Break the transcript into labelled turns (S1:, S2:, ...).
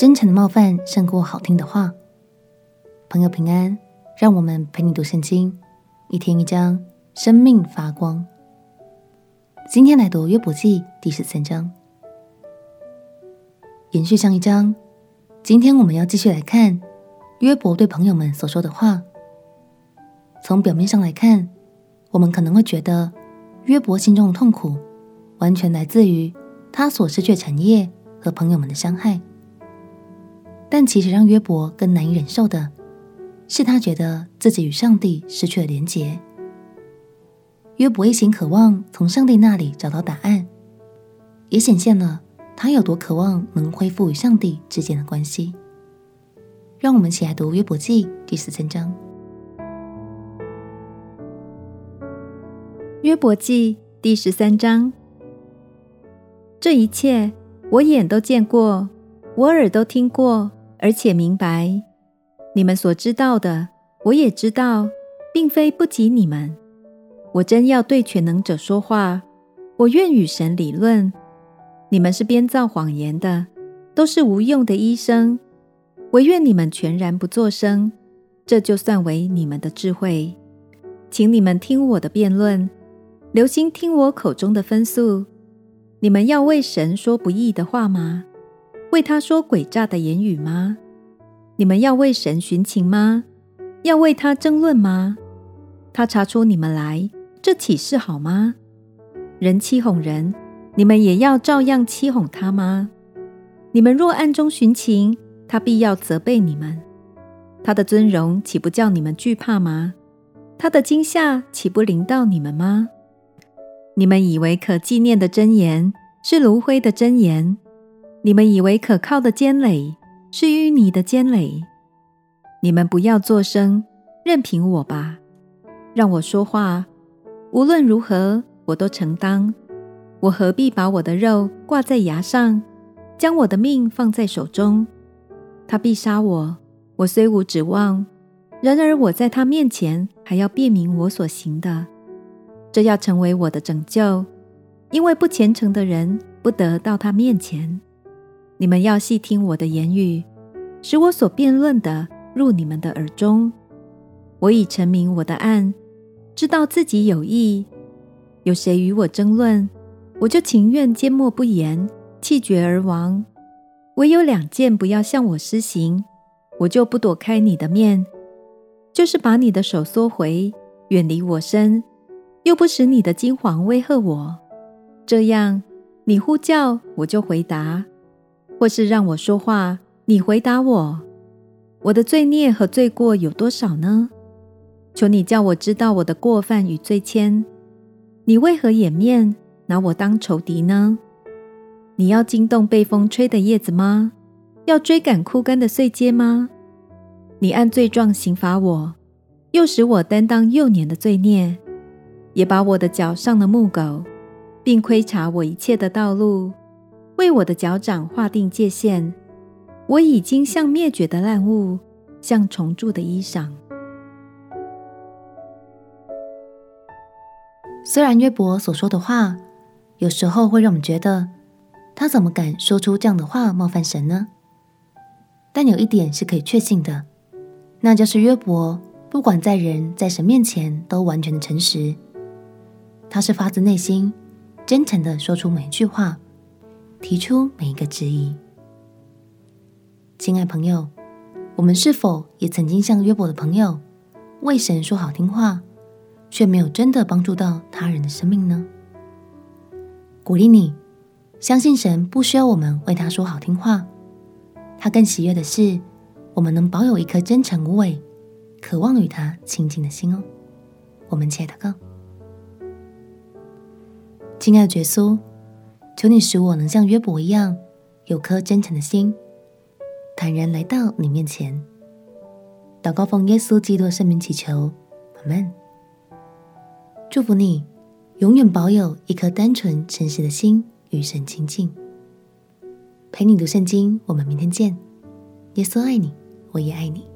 S1: 真诚的冒犯胜过好听的话。朋友平安，让我们陪你读圣经，一天一章，生命发光。今天来读约伯记第十三章，延续上一章。今天我们要继续来看约伯对朋友们所说的话。从表面上来看，我们可能会觉得约伯心中的痛苦，完全来自于他所失去的产业和朋友们的伤害。但其实让约伯更难以忍受的，是他觉得自己与上帝失去了连结。约伯一心渴望从上帝那里找到答案，也显现了他有多渴望能恢复与上帝之间的关系。让我们一起来读约伯记第十三章。
S2: 约伯记第十三章，这一切我眼都见过，我耳都听过。而且明白，你们所知道的，我也知道，并非不及你们。我真要对全能者说话，我愿与神理论。你们是编造谎言的，都是无用的医生。惟愿你们全然不作声，这就算为你们的智慧。请你们听我的辩论，留心听我口中的分诉。你们要为神说不义的话吗？为他说诡诈的言语吗？你们要为神寻情吗？要为他争论吗？他查出你们来，这岂是好吗？人欺哄人，你们也要照样欺哄他吗？你们若暗中寻情，他必要责备你们。他的尊荣岂不叫你们惧怕吗？他的惊吓岂不临到你们吗？你们以为可纪念的箴言，是炉灰的真言。你们以为可靠的尖垒，是淤泥的尖垒。你们不要作声，任凭我吧，让我说话。无论如何，我都承担。我何必把我的肉挂在牙上，将我的命放在手中？他必杀我，我虽无指望，然而我在他面前还要辨明我所行的，这要成为我的拯救，因为不虔诚的人不得到他面前。你们要细听我的言语，使我所辩论的入你们的耳中。我已陈明我的案，知道自己有意。有谁与我争论，我就情愿缄默不言，气绝而亡。唯有两件不要向我施行，我就不躲开你的面，就是把你的手缩回，远离我身，又不使你的惊惶威吓我。这样，你呼叫，我就回答。或是让我说话，你回答我，我的罪孽和罪过有多少呢？求你叫我知道我的过犯与罪愆。你为何掩面，拿我当仇敌呢？你要惊动被风吹的叶子吗？要追赶枯干的穗秸吗？你按罪状刑罚我，又使我担当幼年的罪孽，也把我的脚上了木狗，并窥察我一切的道路。为我的脚掌划定界限，我已经像灭绝的烂物，像虫蛀的衣裳。
S1: 虽然约伯所说的话，有时候会让我们觉得，他怎么敢说出这样的话冒犯神呢？但有一点是可以确信的，那就是约伯不管在人在神面前都完全的诚实，他是发自内心、真诚的说出每一句话。提出每一个质疑，亲爱朋友，我们是否也曾经像约伯的朋友，为神说好听话，却没有真的帮助到他人的生命呢？鼓励你，相信神不需要我们为他说好听话，他更喜悦的是，我们能保有一颗真诚无伪、渴望与他亲近的心哦。我们且祷告，亲爱的耶稣。求你使我能像约伯一样，有颗真诚的心，坦然来到你面前。祷告奉耶稣基督圣名祈求，阿门。祝福你，永远保有一颗单纯诚实的心，与神亲近。陪你读圣经，我们明天见。耶稣爱你，我也爱你。